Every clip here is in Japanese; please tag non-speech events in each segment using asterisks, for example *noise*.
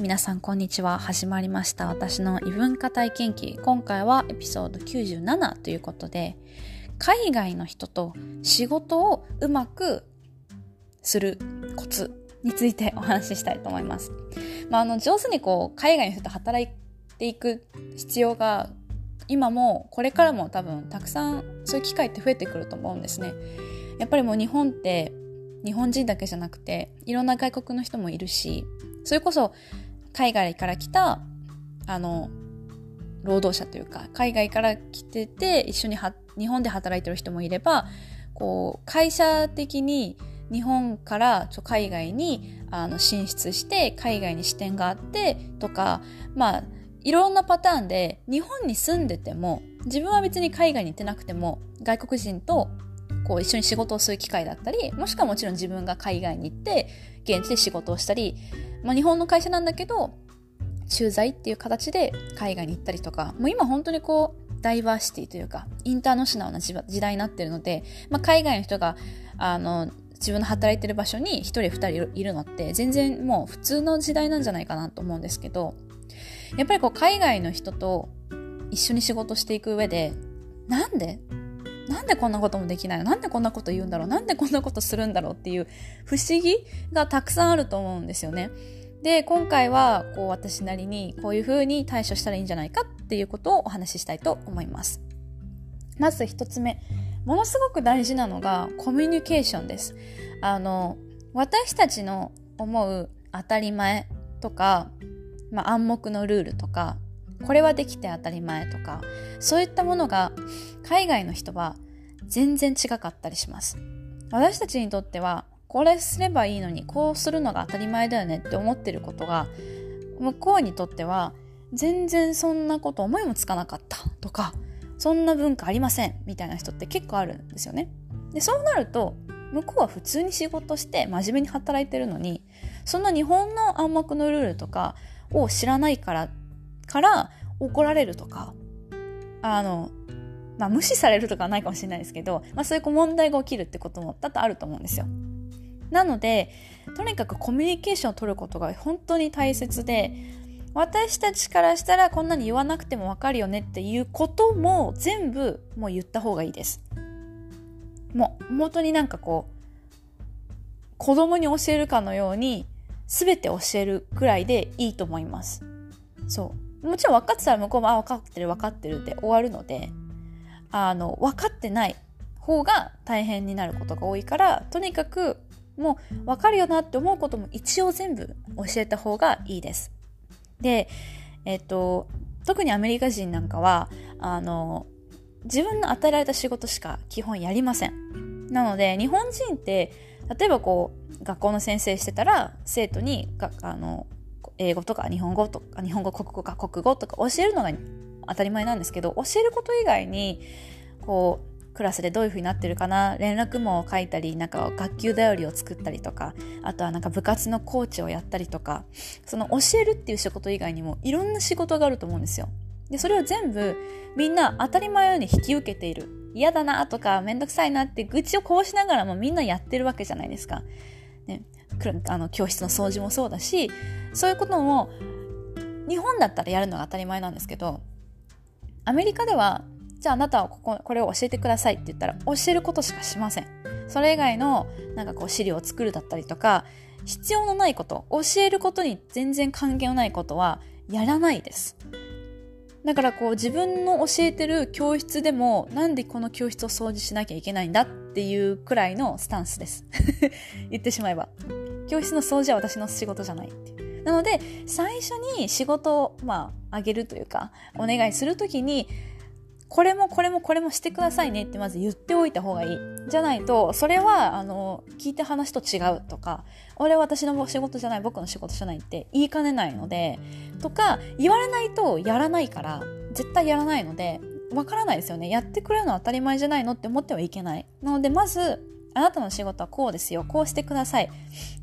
皆さんこんにちは。始まりました。私の異文化体験記。今回はエピソード97ということで、海外の人と仕事をうまくするコツについてお話ししたいと思います。まあ、あの、上手にこう、海外の人と働いていく必要が今もこれからも多分たくさんそういう機会って増えてくると思うんですね。やっぱりもう日本って日本人だけじゃなくていろんな外国の人もいるしそれこそ海外から来たあの労働者というか海外から来てて一緒に日本で働いてる人もいればこう会社的に日本からちょ海外にあの進出して海外に支店があってとかまあいろんなパターンで日本に住んでても自分は別に海外に行ってなくても外国人とこう一緒に仕事をする機会だったりもしくはもちろん自分が海外に行って現地で仕事をしたりまあ、日本の会社なんだけど駐在っていう形で海外に行ったりとかもう今本当にこうダイバーシティというかインターナショナルな時代になってるので、まあ、海外の人があの自分の働いてる場所に1人2人いるのって全然もう普通の時代なんじゃないかなと思うんですけどやっぱりこう海外の人と一緒に仕事していく上でなんでなんでこんなこともできないの？なんでこんなこと言うんだろう？なんでこんなことするんだろう？っていう不思議がたくさんあると思うんですよね。で、今回はこう私なりにこういうふうに対処したらいいんじゃないかっていうことをお話ししたいと思います。まず一つ目。ものすごく大事なのがコミュニケーションです。あの、私たちの思う当たり前とか、まあ、暗黙のルールとか、これはできて当たり前とか、そういったものが海外の人は全然違かったりします。私たちにとってはこれすればいいのにこうするのが当たり前だよねって思ってることが向こうにとっては全然そんなこと思いもつかなかったとかそんな文化ありませんみたいな人って結構あるんですよね。でそうなると向こうは普通に仕事して真面目に働いてるのにそんな日本の暗黙のルールとかを知らないからから怒られるとかあのまあ無視されるとかはないかもしれないですけど、まあそういう問題が起きるってことも多々あると思うんですよ。なのでとにかくコミュニケーションを取ることが本当に大切で私たちからしたらこんなに言わなくてもわかるよねっていうことも全部もう言った方がいいです。もう本当になんかこう子供に教えるかのように全て教えるくらいでいいと思います。そう。もちろん分かってたら向こうもあ分かってる分かってるで終わるのであの分かってない方が大変になることが多いからとにかくもう分かるよなって思うことも一応全部教えた方がいいです。で、えっと、特にアメリカ人なんかは、あの、自分の与えられた仕事しか基本やりません。なので、日本人って、例えばこう、学校の先生してたら、生徒に、あの、英語とか日本語とか、日本語、国語か国語とか教えるのが当たり前なんですけど、教えること以外に、こう、クラスでどういう風になってるかな連絡網を書いたりなんか学級だよりを作ったりとかあとはなんか部活のコーチをやったりとかその教えるっていう仕事以外にもいろんな仕事があると思うんですよ。でそれを全部みんな当たり前のように引き受けている。嫌だなとかめんどくさいなって愚痴をこうしながらもみんなやってるわけじゃないですか、ね、あの教室の掃除もそうだしそういうことも日本だったらやるのが当たり前なんですけどアメリカではじゃああなたはこここれを教えてくださいって言ったら教えることしかしません。それ以外のなんかこう資料を作るだったりとか必要のないこと教えることに全然関係のないことはやらないです。だからこう自分の教えてる教室でもなんでこの教室を掃除しなきゃいけないんだっていうくらいのスタンスです。*laughs* 言ってしまえば。教室の掃除は私の仕事じゃないってい。なので最初に仕事をまああげるというかお願いするときにこれもこれもこれもしてくださいねってまず言っておいた方がいい。じゃないと、それは、あの、聞いた話と違うとか、俺は私の仕事じゃない、僕の仕事じゃないって言いかねないので、とか、言われないとやらないから、絶対やらないので、わからないですよね。やってくれるのは当たり前じゃないのって思ってはいけない。なので、まず、あなたの仕事はこうですよ。こうしてください。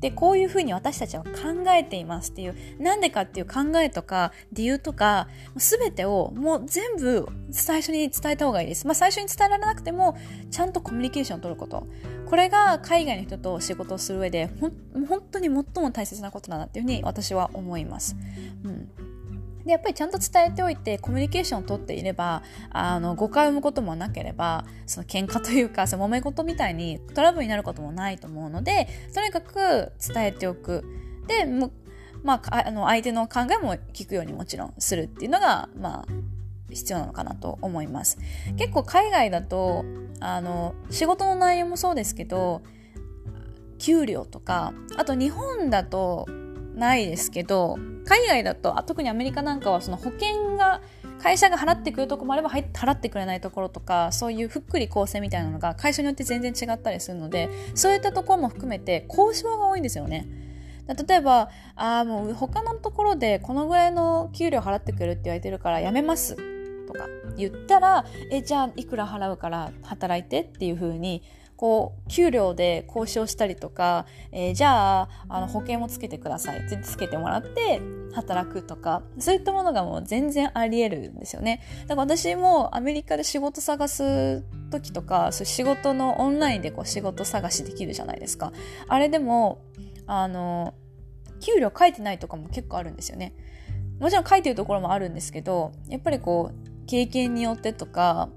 で、こういうふうに私たちは考えていますっていう、なんでかっていう考えとか理由とか、すべてをもう全部最初に伝えた方がいいです。まあ最初に伝えられなくても、ちゃんとコミュニケーションを取ること。これが海外の人と仕事をする上で、ほん本当に最も大切なことだなっていうふうに私は思います。うんでやっぱりちゃんと伝えておいてコミュニケーションをとっていればあの誤解を生むこともなければその喧嘩というかその揉め事みたいにトラブルになることもないと思うのでとにかく伝えておくでまあ、あの相手の考えも聞くようにもちろんするっていうのが、まあ、必要なのかなと思います。結構海外だとあの仕事の内容もそうですけど給料とかあと日本だとないですけど海外だと特にアメリカなんかはその保険が会社が払ってくるとこもあれば払ってくれないところとかそういうふっくり構成みたいなのが会社によって全然違ったりするのでそういったところも含めて交渉が多いんですよね。例えば、ああ、もう他のところでこのぐらいの給料払ってくれるって言われてるからやめますとか言ったら、え、じゃあいくら払うから働いてっていうふうにこう、給料で交渉したりとか、えー、じゃあ、あの、保険もつけてくださいってつけてもらって働くとか、そういったものがもう全然あり得るんですよね。だから私もアメリカで仕事探す時とか、そう仕事のオンラインでこう仕事探しできるじゃないですか。あれでも、あの、給料書いてないとかも結構あるんですよね。もちろん書いてるところもあるんですけど、やっぱりこう、経験によってとか、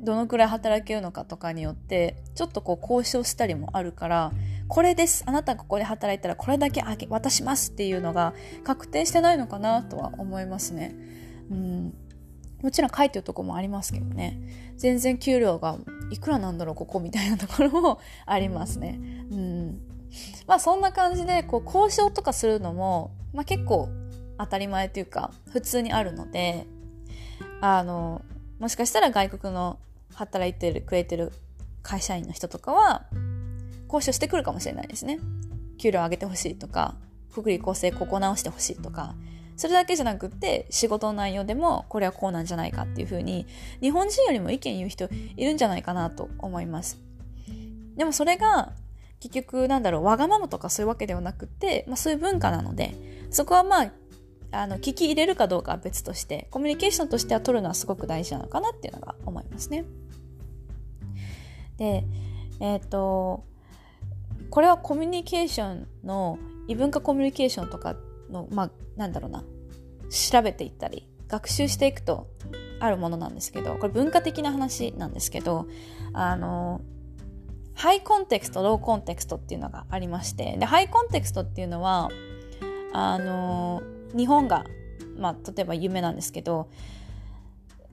どのくらい働けるのかとかによってちょっとこう交渉したりもあるからこれですあなたがここで働いたらこれだけあげ渡しますっていうのが確定してないのかなとは思いますね。うんもちろん書いてるとこもありますけどね全然給料がいくらなんだろうここみたいなところもありますね。うんまあそんな感じでこう交渉とかするのも、まあ、結構当たり前というか普通にあるのであのもしかしたら外国の働いてるくれてる会社員の人とかは交渉してくるかもしれないですね。給料上げてほしいとか、福利厚生ここ直してほしいとか、それだけじゃなくって仕事の内容でもこれはこうなんじゃないかっていうふうに日本人よりも意見言う人いるんじゃないかなと思います。でもそれが結局なんだろうわがままとかそういうわけではなくて、まあ、そういう文化なのでそこはまああの聞き入れるかどうかは別としてコミュニケーションとしては取るのはすごく大事なのかなっていうのが思いますね。でえっ、ー、とこれはコミュニケーションの異文化コミュニケーションとかのまあなんだろうな。調べていったり学習していくとあるものなんですけどこれ文化的な話なんですけどあのハイコンテクストローコンテクストっていうのがありましてでハイコンテクストっていうのはあの日本が、まあ、例えば有名なんですけど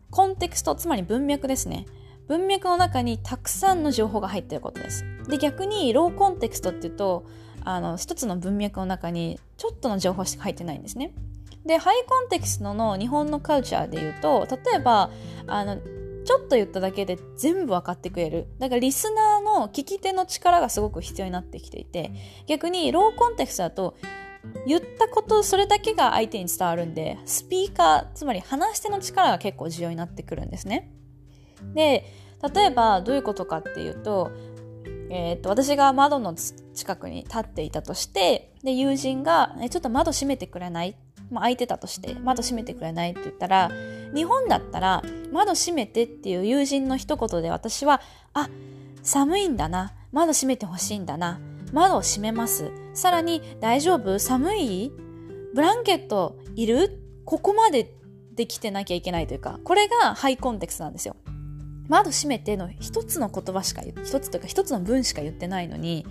コンテクストつまり文脈ですね。文脈の中にたくさんの情報が入ってることです。で逆にローコンテクストっていうとあの一つの文脈の中にちょっとの情報しか入ってないんですね。でハイコンテクストの日本のカルチャーで言うと例えばあのちょっと言っただけで全部分かってくれる。だからリスナーの聞き手の力がすごく必要になってきていて、逆にローコンテクストだと言ったことそれだけが相手に伝わるんでスピーカーつまり話し手の力が結構重要になってくるんですね。で例えばどういうことかっていうと,、えー、と私が窓の近くに立っていたとしてで友人が「ちょっと窓閉めてくれない?」まあ、開いてたとして窓閉めてくれないって言ったら日本だったら窓閉めてっていう友人の一言で私はあ寒いんだな窓閉めてほしいんだな窓を閉めます。さらに、大丈夫？寒い？ブランケットいる？ここまでできてなきゃいけないというか、これがハイコンテクストなんですよ。窓閉めての一つの言葉しか一つというか一つの文しか言ってないのに、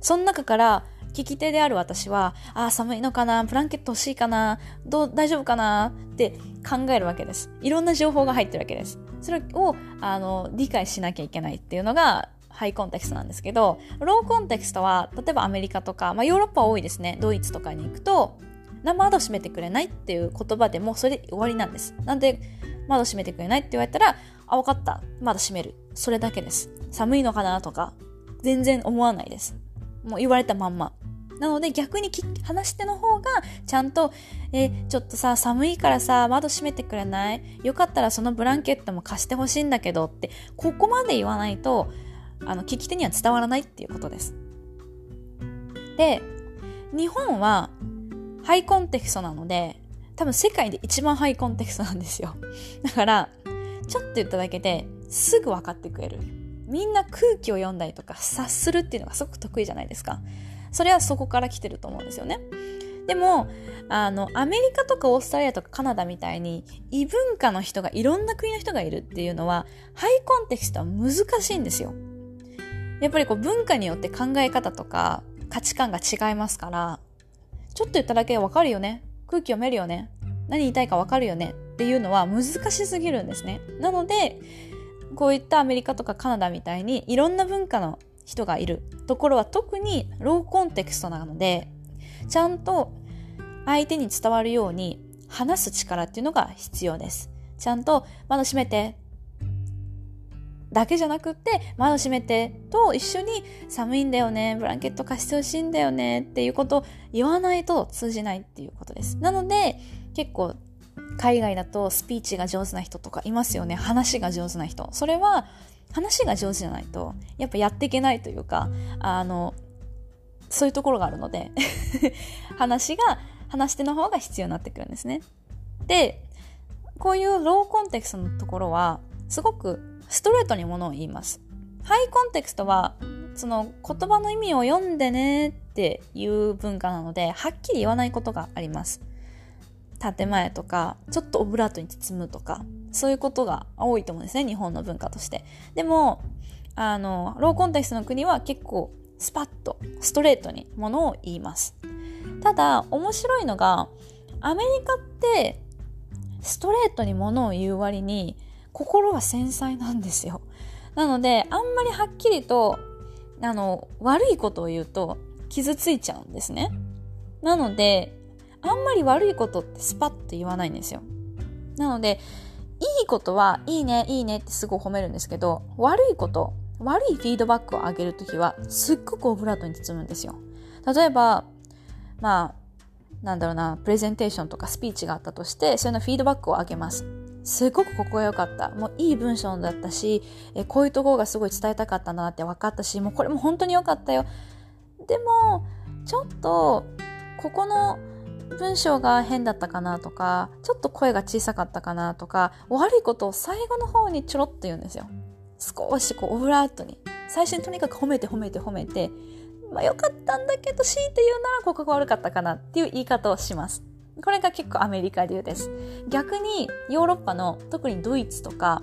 その中から聞き手である私は、ああ、寒いのかなブランケット欲しいかなどう、大丈夫かなって考えるわけです。いろんな情報が入ってるわけです。それを、あの、理解しなきゃいけないっていうのが、ハイコンテクストなんですけど、ローコンテクストは、例えばアメリカとか、まあ、ヨーロッパ多いですね。ドイツとかに行くと、窓閉めてくれないっていう言葉でもそれで終わりなんです。なんで、窓閉めてくれないって言われたら、あ、わかった。窓閉める。それだけです。寒いのかなとか、全然思わないです。もう言われたまんま。なので逆に話し手の方がちゃんと、え、ちょっとさ、寒いからさ、窓閉めてくれない？よかったらそのブランケットも貸してほしいんだけどって、ここまで言わないと、あの聞き手には伝わらないっていうことです。で日本はハイコンテクストなので多分世界で一番ハイコンテクストなんですよ。*laughs* だからちょっと言っただけですぐ分かってくれる。みんな空気を読んだりとか察するっていうのがすごく得意じゃないですか。それはそこから来てると思うんですよね。でも、あの、アメリカとかオーストラリアとかカナダみたいに異文化の人が、いろんな国の人がいるっていうのは、ハイコンテクストは難しいんですよ。やっぱりこう文化によって考え方とか価値観が違いますから、ちょっと言っただけでわかるよね。空気読めるよね。何言いたいかわかるよね。っていうのは難しすぎるんですね。なので、こういったアメリカとかカナダみたいにいろんな文化の人がいるところは特にローコンテクストなので、ちゃんと相手に伝わるように話す力っていうのが必要です。ちゃんと窓閉めてだけじゃなくって窓閉めてと一緒に寒いんだよね、ブランケット貸してほしいんだよねっていうことを言わないと通じないっていうことです。なので結構海外だとスピーチが上手な人とかいますよね。話が上手な人。それは話が上手じゃないと、やっぱやっていけないというか、あの、そういうところがあるので *laughs* 話が、話し手の方が必要になってくるんですね。で、こういうローコンテクストのところは、すごくストレートにものを言います。ハイコンテクストは、その言葉の意味を読んでねっていう文化なので、はっきり言わないことがあります。建前とか、ちょっとオブラートに包むとか、そういうことが多いと思うんですね、日本の文化として。でも、あの、ローコンテクストの国は結構スパッと、ストレートにものを言います。ただ、面白いのが、アメリカって、ストレートにものを言う割に、心が繊細なんですよ。なので、あんまりはっきりと、あの、悪いことを言うと、傷ついちゃうんですね。なので、あんまり悪いことってスパッと言わないんですよ。なので、いいことは、いいね、いいねってすごい褒めるんですけど、悪いこと、悪いフィードバックをあげるときは、すっごくオブラートに包むんですよ。例えば、まあ、なんだろうな、プレゼンテーションとかスピーチがあったとして、そういうのフィードバックをあげます。すごくここが良かった。もういい文章だったし、えこういうところがすごい伝えたかったなって分かったし、もうこれも本当に良かったよ。でも、ちょっと、ここの文章が変だったかなとか、ちょっと声が小さかったかなとか、悪いことを最後の方にちょろっと言うんですよ。少しこうオブラートに。最初にとにかく褒めて褒めて褒めて、まあ良かったんだけど、強いて言うならここが悪かったかなっていう言い方をします。これが結構アメリカ流です。逆にヨーロッパの特にドイツとか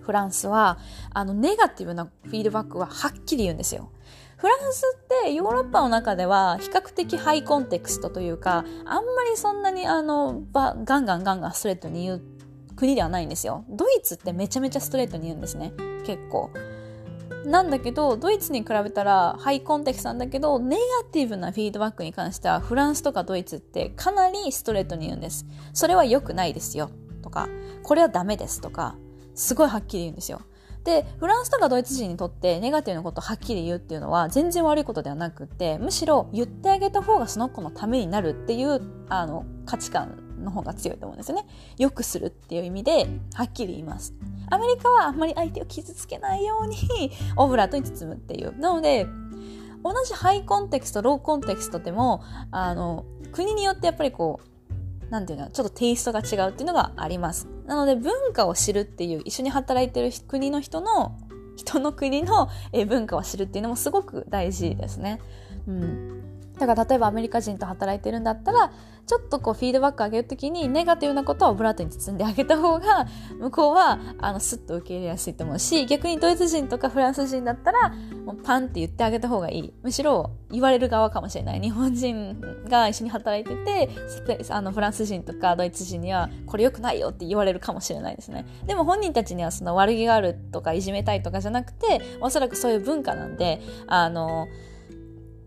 フランスはあのネガティブなフィードバックははっきり言うんですよ。フランスってヨーロッパの中では比較的ハイコンテクストというか、あんまりそんなにあの、ガンガンガンガンストレートに言う国ではないんですよ。ドイツってめちゃめちゃストレートに言うんですね。結構。なんだけど、ドイツに比べたらハイコンテクストなんだけど、ネガティブなフィードバックに関してはフランスとかドイツってかなりストレートに言うんです。それは良くないですよ。とか、これはダメですとか、すごいはっきり言うんですよ。で、フランスとかドイツ人にとってネガティブなことをはっきり言うっていうのは全然悪いことではなくて、むしろ言ってあげた方がその子のためになるっていうあの価値観の方が強いと思うんですよね。よくするっていう意味ではっきり言います。アメリカはあんまり相手を傷つけないようにオブラートに包むっていう。なので、同じハイコンテクスト、ローコンテクストでも、あの、国によってやっぱりこう、なんていうの、ちょっとテイストが違うっていうのがあります。なので文化を知るっていう、一緒に働いてる国の人の、人の国の文化を知るっていうのもすごく大事ですね。うん。だから例えばアメリカ人と働いてるんだったら、ちょっとこうフィードバック上げるときにネガティブなことはオブラートに包んであげた方が向こうはあのスッと受け入れやすいと思うし逆にドイツ人とかフランス人だったらもうパンって言ってあげた方がいい。むしろ言われる側かもしれない。日本人が一緒に働いててあのフランス人とかドイツ人にはこれ良くないよって言われるかもしれないですね。でも本人たちにはその悪気があるとかいじめたいとかじゃなくておそらくそういう文化なんであの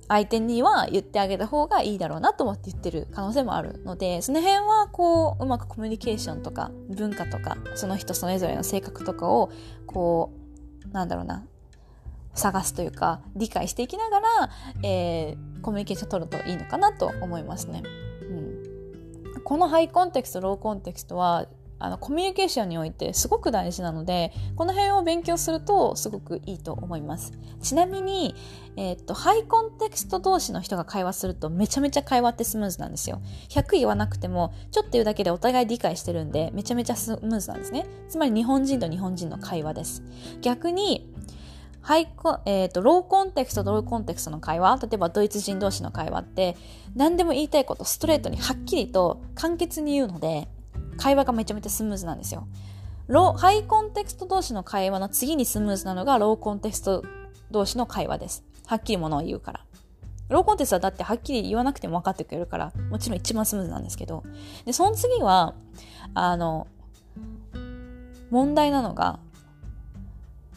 相手には言ってあげた方がいいだろうなと思って言ってる可能性もあるので、その辺はこう、うまくコミュニケーションとか文化とか、その人それぞれの性格とかを、こう、なんだろうな、探すというか、理解していきながら、えー、コミュニケーション取るといいのかなと思いますね。うん。このハイコンテクスト、ローコンテクストは、あのコミュニケーションにおいてすごく大事なのでこの辺を勉強するとすごくいいと思います。ちなみに、えー、っとハイコンテクスト同士の人が会話するとめちゃめちゃ会話ってスムーズなんですよ。100言わなくてもちょっと言うだけでお互い理解してるんでめちゃめちゃスムーズなんですね。つまり日本人と日本人の会話です。逆にハイコ、えっ、ー、と、ローコンテクストローコンテクストの会話、例えばドイツ人同士の会話って、何でも言いたいことストレートにはっきりと簡潔に言うので、会話がめちゃめちゃスムーズなんですよ。ロハイコンテクスト同士の会話の次にスムーズなのがローコンテクスト同士の会話です。はっきりものを言うから。ローコンテストはだってはっきり言わなくても分かってくれるから、もちろん一番スムーズなんですけど。で、その次は、あの、問題なのが、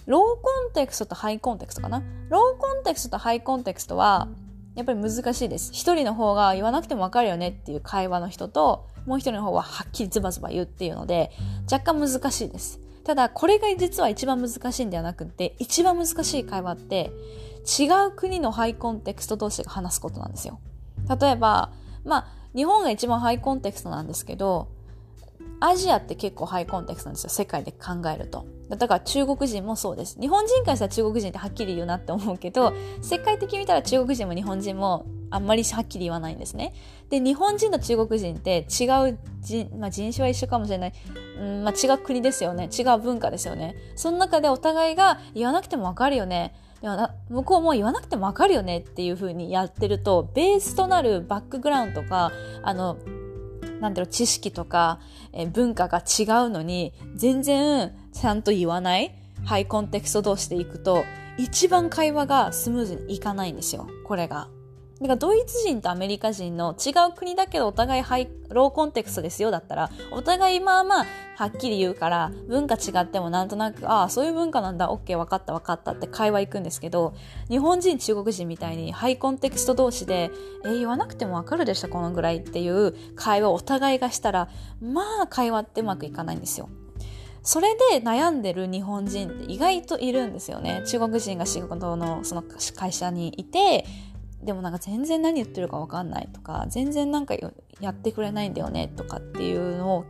ローコンテクストとハイコンテクストかな？ローコンテクストとハイコンテクストは、やっぱり難しいです。一人の方が言わなくてもわかるよねっていう会話の人と、もう一人の方ははっきりズバズバ言うっていうので、若干難しいです。ただ、これが実は一番難しいんではなくて、一番難しい会話って、違う国のハイコンテクスト同士が話すことなんですよ。例えば、まあ、日本が一番ハイコンテクストなんですけど、アジアって結構ハイコンテクストなんですよ。世界で考えると。だから中国人もそうです。日本人からしたら中国人ってはっきり言うなって思うけど、世界的に見たら中国人も日本人もあんまりはっきり言わないんですね。で、日本人と中国人って違う人、まあ、人種は一緒かもしれない。うん、まあ、違う国ですよね。違う文化ですよね。その中でお互いが言わなくてもわかるよね。向こうも言わなくてもわかるよねっていう風にやってると、ベースとなるバックグラウンドとか、あの、なんだろう、知識とか、え文化が違うのに、全然ちゃんと言わないハイコンテクスト同士でいくと、一番会話がスムーズにいかないんですよ、これが。だかドイツ人とアメリカ人の違う国だけどお互いハイローコンテクストですよだったらお互いまあまあはっきり言うから文化違ってもなんとなくああそういう文化なんだオッケー分かった分かったって会話行くんですけど日本人中国人みたいにハイコンテクスト同士でえー、言わなくても分かるでしょこのぐらいっていう会話をお互いがしたらまあ会話ってうまくいかないんですよ。それで悩んでる日本人って意外といるんですよね。中国人が仕事のその会社にいて、でもなんか全然何言ってるか分かんないとか全然なんかやってくれないんだよねとかっていうのを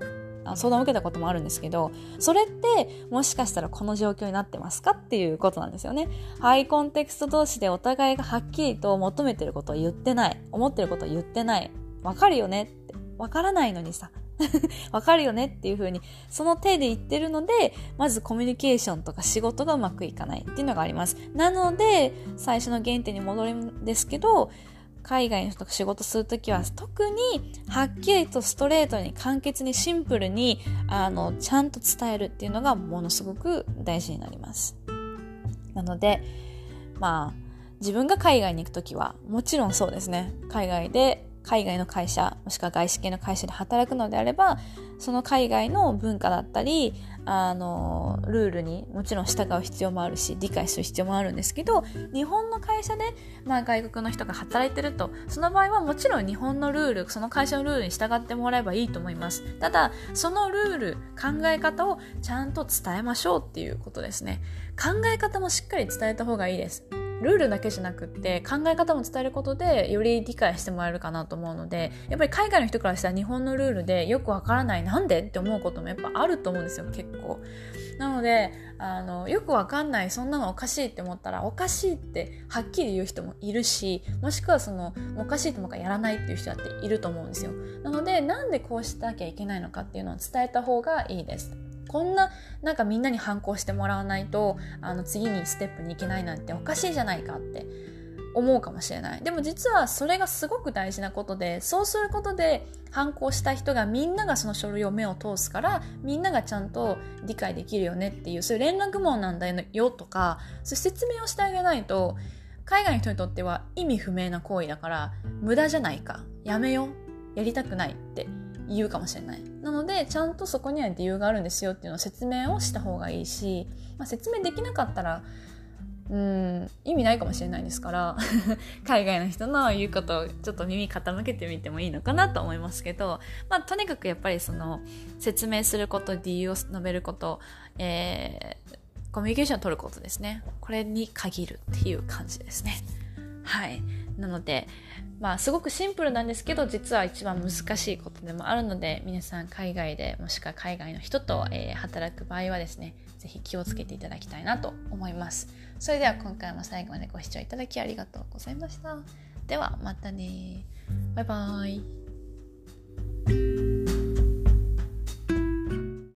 相談を受けたこともあるんですけどそれってもしかしたらこの状況になってますかっていうことなんですよね。ハイコンテクスト同士でお互いがはっきりと求めてることを言ってない思ってることを言ってない分かるよねって分からないのにさ *laughs* わかるよねっていう風に、その手で言ってるので、まずコミュニケーションとか仕事がうまくいかないっていうのがあります。なので、最初の原点に戻るんですけど、海外の人と仕事するときは特にはっきりとストレートに簡潔にシンプルにあのちゃんと伝えるっていうのがものすごく大事になります。なのでまあ自分が海外に行くときはもちろんそうですね海外で海外の会社もしくは外資系の会社で働くのであればその海外の文化だったりあのルールにもちろん従う必要もあるし理解する必要もあるんですけど日本の会社で、まあ、外国の人が働いてるとその場合はもちろん日本のルールその会社のルールに従ってもらえばいいと思います。ただそのルール考え方をちゃんと伝えましょうっていうことですね。考え方もしっかり伝えた方がいいです。ルールだけじゃなくって考え方も伝えることでより理解してもらえるかなと思うのでやっぱり海外の人からしたら日本のルールでよくわからないなんでって思うこともやっぱあると思うんですよ結構。なのであのよくわかんないそんなのおかしいって思ったらおかしいってはっきり言う人もいるしもしくはそのおかしいと思うからやらないっていう人だっていると思うんですよ。なのでなんでこうしなきゃいけないのかっていうのを伝えた方がいいですこんななんかみんなに反抗してもらわないとあの次にステップに行けないなんておかしいじゃないかって思うかもしれない。でも実はそれがすごく大事なことでそうすることで反抗した人がみんながその書類を目を通すからみんながちゃんと理解できるよねっていうそういう連絡網なんだよとかそういう説明をしてあげないと海外の人にとっては意味不明な行為だから無駄じゃないか。やめよう。やりたくないって言うかもしれない。なので、ちゃんとそこには理由があるんですよっていうのを説明をした方がいいし、まあ、説明できなかったら、うん、意味ないかもしれないですから *laughs* 海外の人の言うことをちょっと耳傾けてみてもいいのかなと思いますけど、まあ、とにかくやっぱりその説明すること理由を述べること、えー、コミュニケーションを取ることですね。これに限るっていう感じですね。はい。なのでまあすごくシンプルなんですけど実は一番難しいことでもあるので皆さん海外でもしくは海外の人と、えー、働く場合はですね是非気をつけていただきたいなと思います。それでは今回も最後までご視聴いただきありがとうございました。ではまたねバイバーイ。